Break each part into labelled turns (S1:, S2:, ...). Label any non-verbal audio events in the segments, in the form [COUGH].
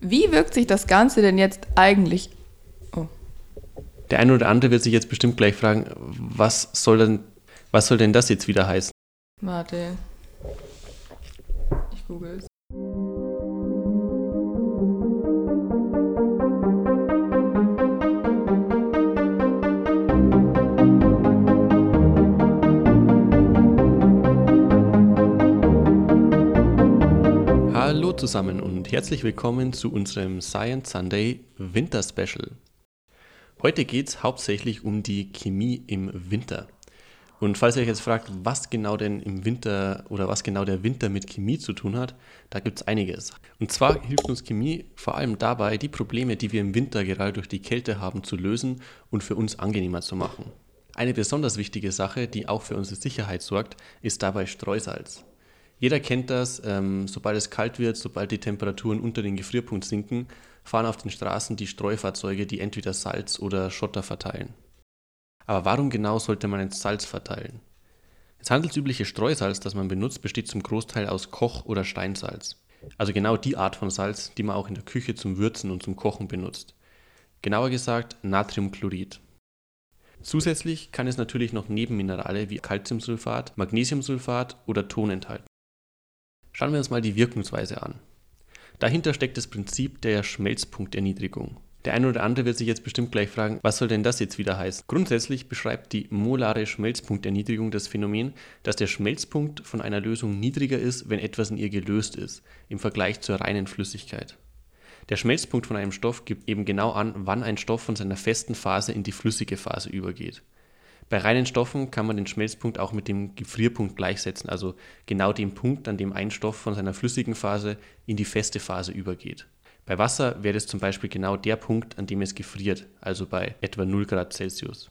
S1: Wie wirkt sich das Ganze denn jetzt eigentlich? Oh.
S2: Der eine oder andere wird sich jetzt bestimmt gleich fragen, was soll denn, was soll denn das jetzt wieder heißen?
S1: Warte. Ich google es.
S2: Zusammen und herzlich willkommen zu unserem Science Sunday Winter Special. Heute geht es hauptsächlich um die Chemie im Winter. Und falls ihr euch jetzt fragt, was genau denn im Winter oder was genau der Winter mit Chemie zu tun hat, da gibt es einiges. Und zwar hilft uns Chemie vor allem dabei, die Probleme, die wir im Winter gerade durch die Kälte haben, zu lösen und für uns angenehmer zu machen. Eine besonders wichtige Sache, die auch für unsere Sicherheit sorgt, ist dabei Streusalz. Jeder kennt das, ähm, sobald es kalt wird, sobald die Temperaturen unter den Gefrierpunkt sinken, fahren auf den Straßen die Streufahrzeuge, die entweder Salz oder Schotter verteilen. Aber warum genau sollte man jetzt Salz verteilen? Das handelsübliche Streusalz, das man benutzt, besteht zum Großteil aus Koch- oder Steinsalz. Also genau die Art von Salz, die man auch in der Küche zum Würzen und zum Kochen benutzt. Genauer gesagt Natriumchlorid. Zusätzlich kann es natürlich noch Nebenminerale wie Calciumsulfat, Magnesiumsulfat oder Ton enthalten. Schauen wir uns mal die Wirkungsweise an. Dahinter steckt das Prinzip der Schmelzpunkterniedrigung. Der eine oder andere wird sich jetzt bestimmt gleich fragen, was soll denn das jetzt wieder heißen? Grundsätzlich beschreibt die molare Schmelzpunkterniedrigung das Phänomen, dass der Schmelzpunkt von einer Lösung niedriger ist, wenn etwas in ihr gelöst ist, im Vergleich zur reinen Flüssigkeit. Der Schmelzpunkt von einem Stoff gibt eben genau an, wann ein Stoff von seiner festen Phase in die flüssige Phase übergeht. Bei reinen Stoffen kann man den Schmelzpunkt auch mit dem Gefrierpunkt gleichsetzen, also genau dem Punkt, an dem ein Stoff von seiner flüssigen Phase in die feste Phase übergeht. Bei Wasser wäre es zum Beispiel genau der Punkt, an dem es gefriert, also bei etwa 0 Grad Celsius.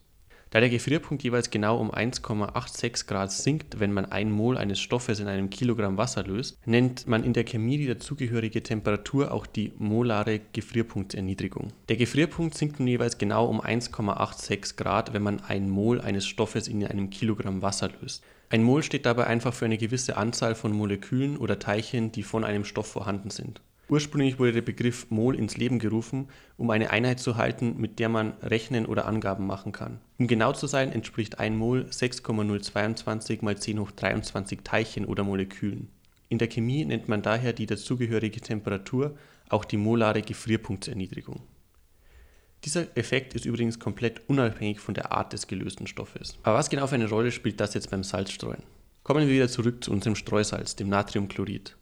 S2: Da der Gefrierpunkt jeweils genau um 1,86 Grad sinkt, wenn man ein Mol eines Stoffes in einem Kilogramm Wasser löst, nennt man in der Chemie die dazugehörige Temperatur auch die molare Gefrierpunktserniedrigung. Der Gefrierpunkt sinkt nun jeweils genau um 1,86 Grad, wenn man ein Mol eines Stoffes in einem Kilogramm Wasser löst. Ein Mol steht dabei einfach für eine gewisse Anzahl von Molekülen oder Teilchen, die von einem Stoff vorhanden sind. Ursprünglich wurde der Begriff Mol ins Leben gerufen, um eine Einheit zu halten, mit der man rechnen oder Angaben machen kann. Um genau zu sein, entspricht ein Mol 6,022 mal 10 hoch 23 Teilchen oder Molekülen. In der Chemie nennt man daher die dazugehörige Temperatur auch die molare Gefrierpunktserniedrigung. Dieser Effekt ist übrigens komplett unabhängig von der Art des gelösten Stoffes. Aber was genau für eine Rolle spielt das jetzt beim Salzstreuen? Kommen wir wieder zurück zu unserem Streusalz, dem Natriumchlorid.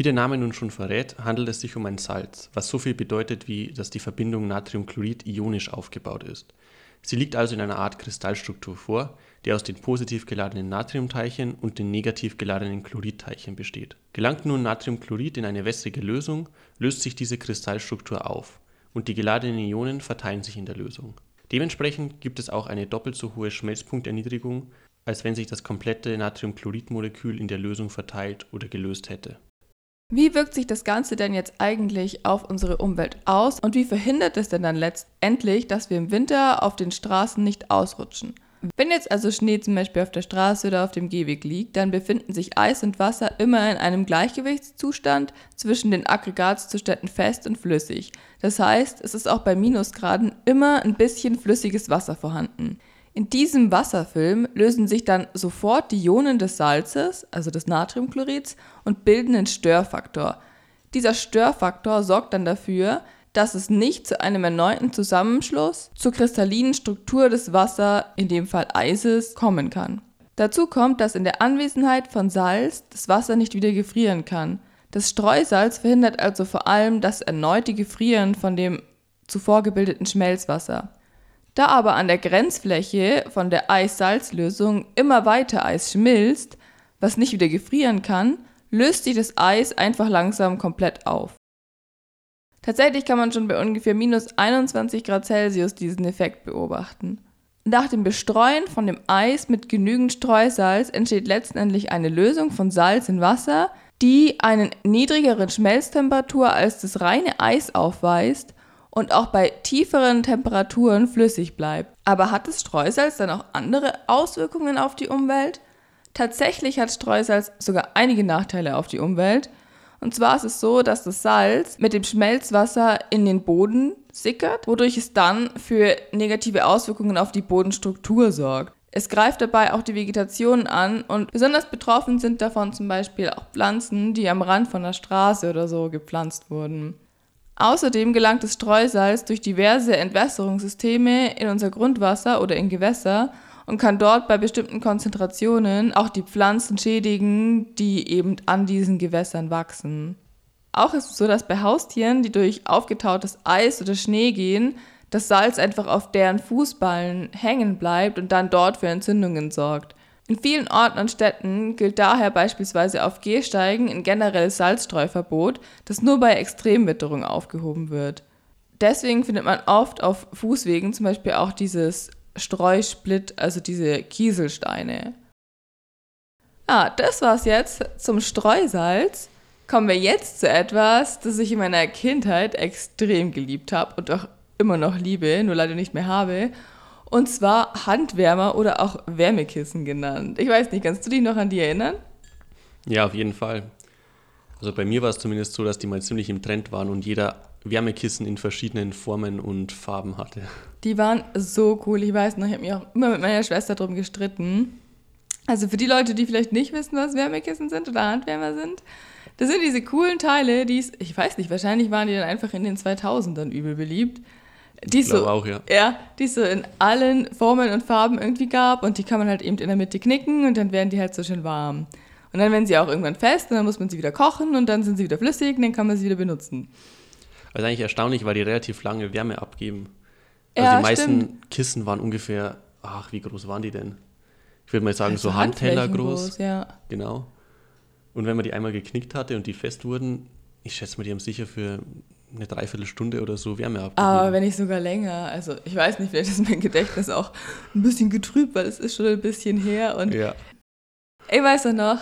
S2: Wie der Name nun schon verrät, handelt es sich um ein Salz, was so viel bedeutet wie, dass die Verbindung Natriumchlorid ionisch aufgebaut ist. Sie liegt also in einer Art Kristallstruktur vor, die aus den positiv geladenen Natriumteilchen und den negativ geladenen Chloridteilchen besteht. Gelangt nun Natriumchlorid in eine wässrige Lösung, löst sich diese Kristallstruktur auf und die geladenen Ionen verteilen sich in der Lösung. Dementsprechend gibt es auch eine doppelt so hohe Schmelzpunkterniedrigung, als wenn sich das komplette Natriumchloridmolekül in der Lösung verteilt oder gelöst hätte.
S1: Wie wirkt sich das Ganze denn jetzt eigentlich auf unsere Umwelt aus und wie verhindert es denn dann letztendlich, dass wir im Winter auf den Straßen nicht ausrutschen? Wenn jetzt also Schnee zum Beispiel auf der Straße oder auf dem Gehweg liegt, dann befinden sich Eis und Wasser immer in einem Gleichgewichtszustand zwischen den Aggregatzuständen fest und flüssig. Das heißt, es ist auch bei Minusgraden immer ein bisschen flüssiges Wasser vorhanden. In diesem Wasserfilm lösen sich dann sofort die Ionen des Salzes, also des Natriumchlorids, und bilden einen Störfaktor. Dieser Störfaktor sorgt dann dafür, dass es nicht zu einem erneuten Zusammenschluss zur kristallinen Struktur des Wassers, in dem Fall Eises, kommen kann. Dazu kommt, dass in der Anwesenheit von Salz das Wasser nicht wieder gefrieren kann. Das Streusalz verhindert also vor allem das erneute Gefrieren von dem zuvor gebildeten Schmelzwasser. Da aber an der Grenzfläche von der Eis-Salz-Lösung immer weiter Eis schmilzt, was nicht wieder gefrieren kann, löst sich das Eis einfach langsam komplett auf. Tatsächlich kann man schon bei ungefähr minus 21 Grad Celsius diesen Effekt beobachten. Nach dem Bestreuen von dem Eis mit genügend Streusalz entsteht letztendlich eine Lösung von Salz in Wasser, die einen niedrigeren Schmelztemperatur als das reine Eis aufweist und auch bei tieferen Temperaturen flüssig bleibt. Aber hat das Streusalz dann auch andere Auswirkungen auf die Umwelt? Tatsächlich hat Streusalz sogar einige Nachteile auf die Umwelt. Und zwar ist es so, dass das Salz mit dem Schmelzwasser in den Boden sickert, wodurch es dann für negative Auswirkungen auf die Bodenstruktur sorgt. Es greift dabei auch die Vegetation an und besonders betroffen sind davon zum Beispiel auch Pflanzen, die am Rand von der Straße oder so gepflanzt wurden. Außerdem gelangt das Streusalz durch diverse Entwässerungssysteme in unser Grundwasser oder in Gewässer und kann dort bei bestimmten Konzentrationen auch die Pflanzen schädigen, die eben an diesen Gewässern wachsen. Auch ist es so, dass bei Haustieren, die durch aufgetautes Eis oder Schnee gehen, das Salz einfach auf deren Fußballen hängen bleibt und dann dort für Entzündungen sorgt. In vielen Orten und Städten gilt daher beispielsweise auf Gehsteigen ein generelles Salzstreuverbot, das nur bei Extremwitterung aufgehoben wird. Deswegen findet man oft auf Fußwegen zum Beispiel auch dieses Streusplit, also diese Kieselsteine. Ah, das war's jetzt zum Streusalz. Kommen wir jetzt zu etwas, das ich in meiner Kindheit extrem geliebt habe und auch immer noch liebe, nur leider nicht mehr habe. Und zwar Handwärmer oder auch Wärmekissen genannt. Ich weiß nicht, kannst du dich noch an die erinnern?
S2: Ja, auf jeden Fall. Also bei mir war es zumindest so, dass die mal ziemlich im Trend waren und jeder Wärmekissen in verschiedenen Formen und Farben hatte.
S1: Die waren so cool. Ich weiß noch, ich habe mich auch immer mit meiner Schwester drum gestritten. Also für die Leute, die vielleicht nicht wissen, was Wärmekissen sind oder Handwärmer sind, das sind diese coolen Teile, die ich weiß nicht, wahrscheinlich waren die dann einfach in den 2000ern übel beliebt die so, auch, ja. ja. die so in allen Formen und Farben irgendwie gab und die kann man halt eben in der Mitte knicken und dann werden die halt so schön warm. Und dann werden sie auch irgendwann fest und dann muss man sie wieder kochen und dann sind sie wieder flüssig und dann kann man sie wieder benutzen.
S2: Also eigentlich erstaunlich, weil die relativ lange Wärme abgeben. Also ja, die meisten stimmt. Kissen waren ungefähr, ach, wie groß waren die denn? Ich würde mal sagen, also so Handteller groß. groß. Ja. Genau. Und wenn man die einmal geknickt hatte und die fest wurden, ich schätze mal, die haben sicher für eine Dreiviertelstunde oder so Wärme abgegeben.
S1: Aber wenn nicht sogar länger. Also ich weiß nicht, vielleicht ist mein Gedächtnis auch ein bisschen getrübt, weil es ist schon ein bisschen her. Und ja. ich weiß noch,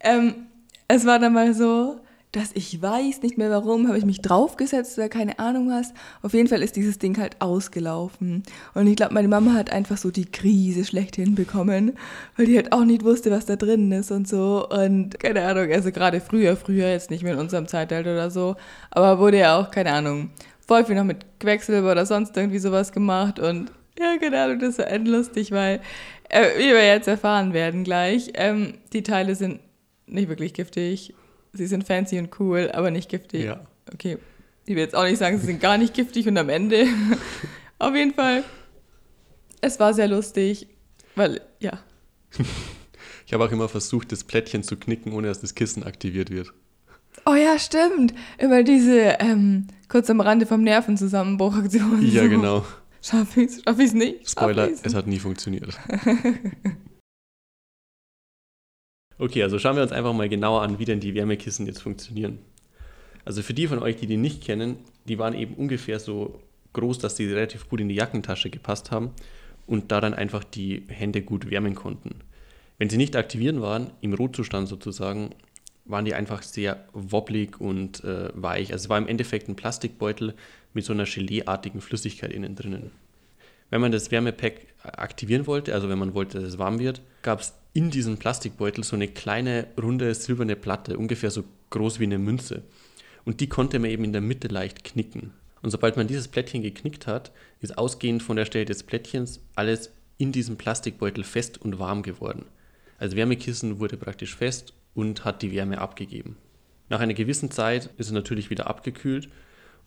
S1: ähm, es war dann mal so, dass ich weiß nicht mehr warum, habe ich mich draufgesetzt oder keine Ahnung was. Auf jeden Fall ist dieses Ding halt ausgelaufen. Und ich glaube, meine Mama hat einfach so die Krise schlecht hinbekommen, weil die halt auch nicht wusste, was da drin ist und so. Und keine Ahnung, also gerade früher, früher, jetzt nicht mehr in unserem Zeitalter oder so, aber wurde ja auch, keine Ahnung, voll viel noch mit Quecksilber oder sonst irgendwie sowas gemacht und ja, keine Ahnung, das war endlustig, weil, äh, wie wir jetzt erfahren werden gleich, ähm, die Teile sind nicht wirklich giftig sie sind fancy und cool, aber nicht giftig. Ja. Okay. Ich will jetzt auch nicht sagen, sie sind gar nicht giftig und am Ende. [LAUGHS] Auf jeden Fall, es war sehr lustig, weil, ja. [LAUGHS]
S2: Ich habe auch immer versucht, das Plättchen zu knicken, ohne dass das Kissen aktiviert wird.
S1: Oh ja, stimmt. Immer diese ähm, kurz am Rande vom Nervenzusammenbruch-Aktion.
S2: Ja, so. genau. [LAUGHS]
S1: Schaffe ich es schaff ich's nicht?
S2: Spoiler, es hat nie funktioniert. Okay, also schauen wir uns einfach mal genauer an, wie denn die Wärmekissen jetzt funktionieren. Also für die von euch, die die nicht kennen, die waren eben ungefähr so groß, dass die relativ gut in die Jackentasche gepasst haben und da dann einfach die Hände gut wärmen konnten. Wenn sie nicht aktivieren waren, im Rotzustand sozusagen, waren die einfach sehr wobblig und äh, weich. Also es war im Endeffekt ein Plastikbeutel mit so einer Geleeartigen Flüssigkeit innen drinnen. Wenn man das Wärmepack aktivieren wollte, also wenn man wollte, dass es warm wird, gab es in diesem Plastikbeutel so eine kleine, runde, silberne Platte, ungefähr so groß wie eine Münze. Und die konnte man eben in der Mitte leicht knicken. Und sobald man dieses Plättchen geknickt hat, ist ausgehend von der Stelle des Plättchens alles in diesem Plastikbeutel fest und warm geworden. Also Wärmekissen wurde praktisch fest und hat die Wärme abgegeben. Nach einer gewissen Zeit ist es natürlich wieder abgekühlt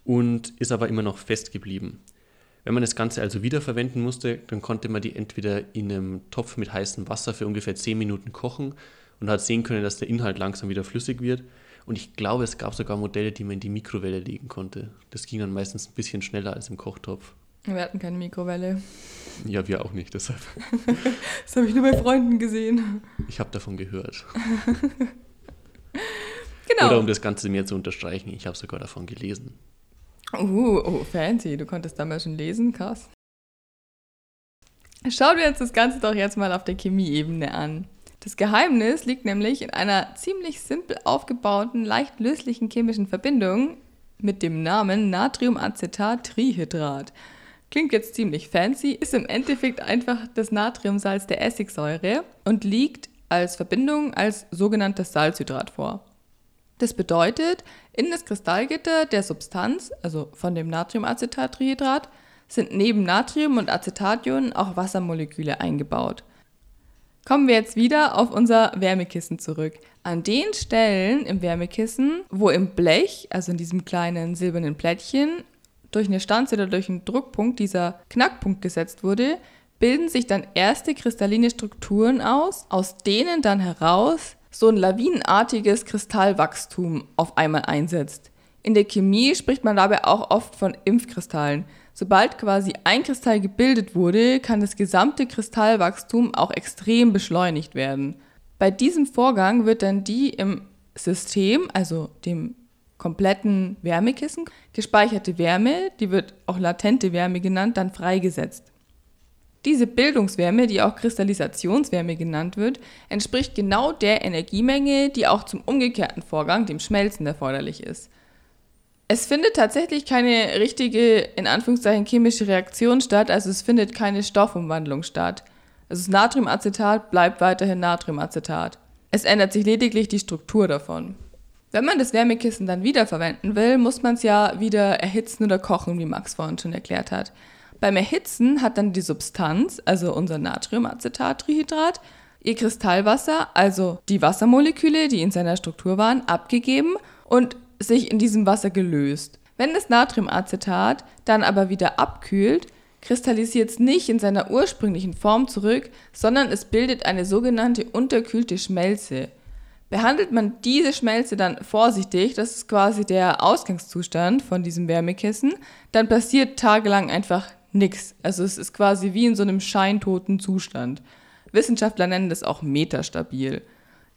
S2: und ist aber immer noch fest geblieben. Wenn man das Ganze also wiederverwenden musste, dann konnte man die entweder in einem Topf mit heißem Wasser für ungefähr 10 Minuten kochen und hat sehen können, dass der Inhalt langsam wieder flüssig wird. Und ich glaube, es gab sogar Modelle, die man in die Mikrowelle legen konnte. Das ging dann meistens ein bisschen schneller als im Kochtopf.
S1: Wir hatten keine Mikrowelle.
S2: Ja, wir auch nicht, deshalb. [LAUGHS]
S1: das habe ich nur bei Freunden gesehen.
S2: Ich habe davon gehört. [LAUGHS] genau. Oder um das Ganze mehr zu unterstreichen, ich habe sogar davon gelesen.
S1: Uh, oh, fancy. Du konntest damals schon lesen, krass. Schauen wir uns das Ganze doch jetzt mal auf der Chemieebene an. Das Geheimnis liegt nämlich in einer ziemlich simpel aufgebauten, leicht löslichen chemischen Verbindung mit dem Namen Natriumacetat-Trihydrat. Klingt jetzt ziemlich fancy, ist im Endeffekt einfach das Natriumsalz der Essigsäure und liegt als Verbindung als sogenanntes Salzhydrat vor. Das bedeutet, in das Kristallgitter der Substanz, also von dem Natriumacetattrihydrat, sind neben Natrium- und Acetationen auch Wassermoleküle eingebaut. Kommen wir jetzt wieder auf unser Wärmekissen zurück. An den Stellen im Wärmekissen, wo im Blech, also in diesem kleinen silbernen Plättchen, durch eine Stanze oder durch einen Druckpunkt dieser Knackpunkt gesetzt wurde, bilden sich dann erste kristalline Strukturen aus, aus denen dann heraus so ein lawinenartiges Kristallwachstum auf einmal einsetzt. In der Chemie spricht man dabei auch oft von Impfkristallen. Sobald quasi ein Kristall gebildet wurde, kann das gesamte Kristallwachstum auch extrem beschleunigt werden. Bei diesem Vorgang wird dann die im System, also dem kompletten Wärmekissen, gespeicherte Wärme, die wird auch latente Wärme genannt, dann freigesetzt. Diese Bildungswärme, die auch Kristallisationswärme genannt wird, entspricht genau der Energiemenge, die auch zum umgekehrten Vorgang, dem Schmelzen, erforderlich ist. Es findet tatsächlich keine richtige, in Anführungszeichen, chemische Reaktion statt, also es findet keine Stoffumwandlung statt. Also das Natriumacetat bleibt weiterhin Natriumacetat. Es ändert sich lediglich die Struktur davon. Wenn man das Wärmekissen dann wiederverwenden will, muss man es ja wieder erhitzen oder kochen, wie Max vorhin schon erklärt hat. Beim Erhitzen hat dann die Substanz, also unser Natriumacetattrihydrat, ihr Kristallwasser, also die Wassermoleküle, die in seiner Struktur waren, abgegeben und sich in diesem Wasser gelöst. Wenn das Natriumacetat dann aber wieder abkühlt, kristallisiert es nicht in seiner ursprünglichen Form zurück, sondern es bildet eine sogenannte unterkühlte Schmelze. Behandelt man diese Schmelze dann vorsichtig, das ist quasi der Ausgangszustand von diesem Wärmekissen, dann passiert tagelang einfach nichts. Also es ist quasi wie in so einem scheintoten Zustand. Wissenschaftler nennen das auch metastabil.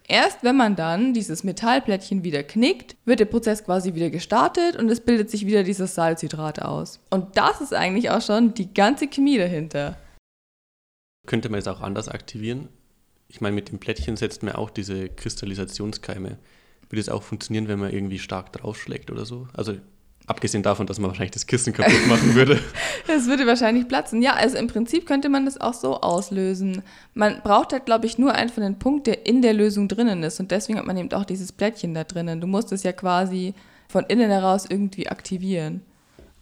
S1: Erst wenn man dann dieses Metallplättchen wieder knickt, wird der Prozess quasi wieder gestartet und es bildet sich wieder dieses Salzhydrat aus. Und das ist eigentlich auch schon die ganze Chemie dahinter.
S2: Könnte man es auch anders aktivieren? Ich meine, mit dem Plättchen setzt man auch diese Kristallisationskeime. Würde es auch funktionieren, wenn man irgendwie stark draufschlägt oder so? Also Abgesehen davon, dass man wahrscheinlich das Kissen kaputt machen würde. [LAUGHS]
S1: das würde wahrscheinlich platzen. Ja, also im Prinzip könnte man das auch so auslösen. Man braucht halt, glaube ich, nur einen Punkt, der in der Lösung drinnen ist. Und deswegen hat man eben auch dieses Plättchen da drinnen. Du musst es ja quasi von innen heraus irgendwie aktivieren.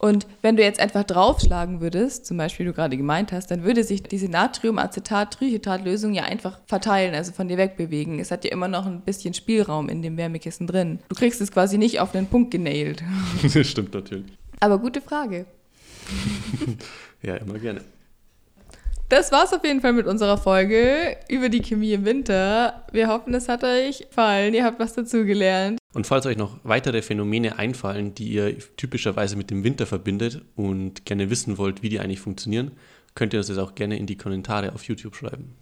S1: Und wenn du jetzt einfach draufschlagen würdest, zum Beispiel wie du gerade gemeint hast, dann würde sich diese Natriumacetat-Trihydrat-Lösung ja einfach verteilen, also von dir wegbewegen. Es hat ja immer noch ein bisschen Spielraum in dem Wärmekissen drin. Du kriegst es quasi nicht auf den Punkt genailt. [LAUGHS]
S2: Das stimmt natürlich.
S1: Aber gute Frage. [LAUGHS]
S2: ja, immer gerne.
S1: Das war's auf jeden Fall mit unserer Folge über die Chemie im Winter. Wir hoffen, es hat euch gefallen. Ihr habt was dazugelernt.
S2: Und falls euch noch weitere Phänomene einfallen, die ihr typischerweise mit dem Winter verbindet und gerne wissen wollt, wie die eigentlich funktionieren, könnt ihr uns das auch gerne in die Kommentare auf YouTube schreiben.